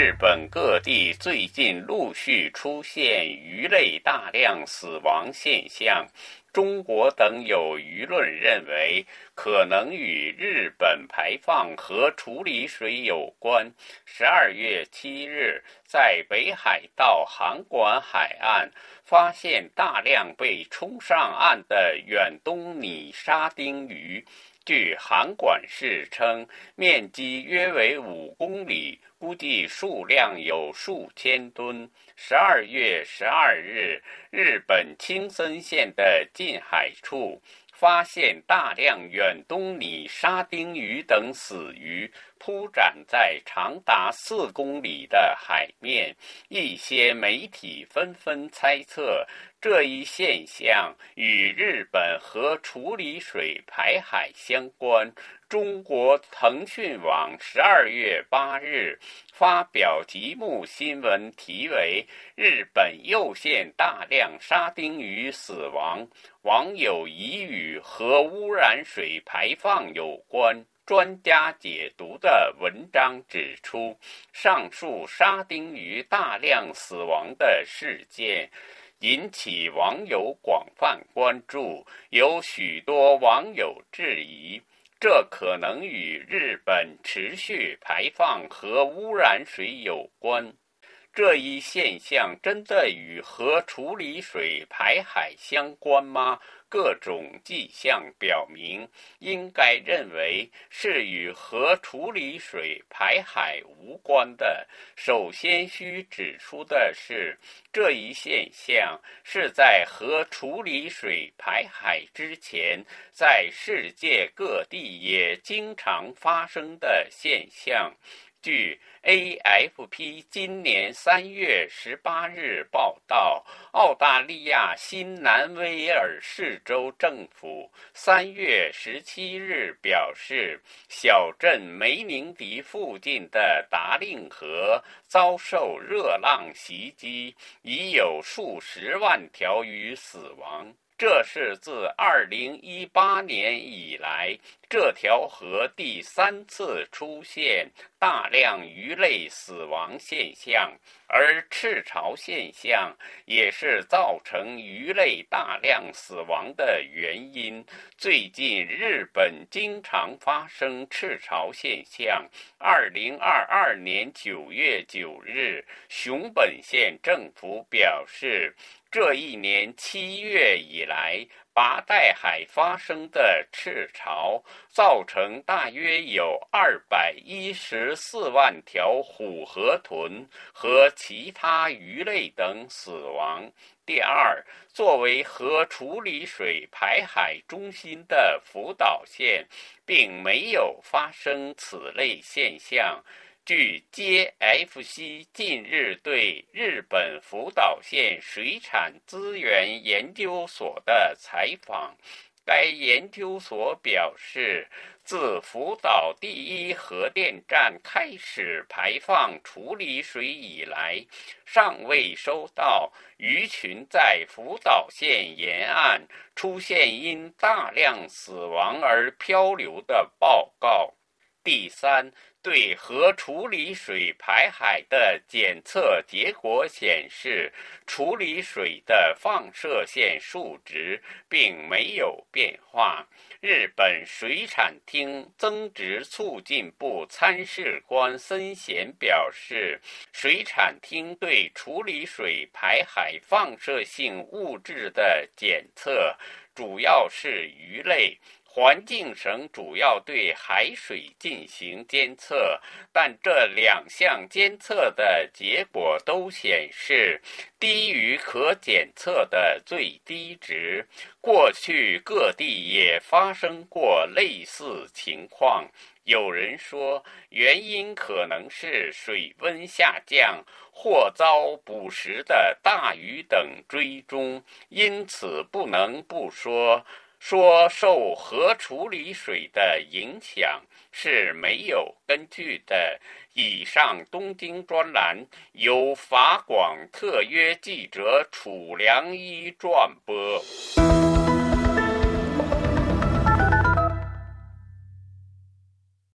日本各地最近陆续出现鱼类大量死亡现象。中国等有舆论认为，可能与日本排放核处理水有关。十二月七日，在北海道函馆海岸发现大量被冲上岸的远东拟沙丁鱼。据函馆市称，面积约为五公里，估计数量有数千吨。十二月十二日，日本青森县的近海处发现大量远东拟沙丁鱼等死鱼。铺展在长达四公里的海面，一些媒体纷纷猜测这一现象与日本核处理水排海相关。中国腾讯网十二月八日发表极目新闻，题为“日本又现大量沙丁鱼死亡”，网友疑与核污染水排放有关。专家解读的文章指出，上述沙丁鱼大量死亡的事件引起网友广泛关注。有许多网友质疑，这可能与日本持续排放核污染水有关。这一现象真的与核处理水排海相关吗？各种迹象表明，应该认为是与核处理水排海无关的。首先需指出的是，这一现象是在核处理水排海之前，在世界各地也经常发生的现象。据 AFP 今年三月十八日报道，澳大利亚新南威尔士州政府三月十七日表示，小镇梅宁迪附近的达令河遭受热浪袭击，已有数十万条鱼死亡。这是自2018年以来，这条河第三次出现大量鱼类死亡现象，而赤潮现象也是造成鱼类大量死亡的原因。最近，日本经常发生赤潮现象。2022年9月9日，熊本县政府表示。这一年七月以来，八代海发生的赤潮，造成大约有二百一十四万条虎河豚和其他鱼类等死亡。第二，作为核处理水排海中心的福岛县，并没有发生此类现象。据 JFC 近日对日本福岛县水产资源研究所的采访，该研究所表示，自福岛第一核电站开始排放处理水以来，尚未收到鱼群在福岛县沿岸出现因大量死亡而漂流的报告。第三。对核处理水排海的检测结果显示，处理水的放射线数值并没有变化。日本水产厅增值促进部参事官森贤表示，水产厅对处理水排海放射性物质的检测主要是鱼类。环境省主要对海水进行监测，但这两项监测的结果都显示低于可检测的最低值。过去各地也发生过类似情况。有人说，原因可能是水温下降或遭捕食的大鱼等追踪，因此不能不说。说受核处理水的影响是没有根据的。以上东京专栏由法广特约记者楚良一转播。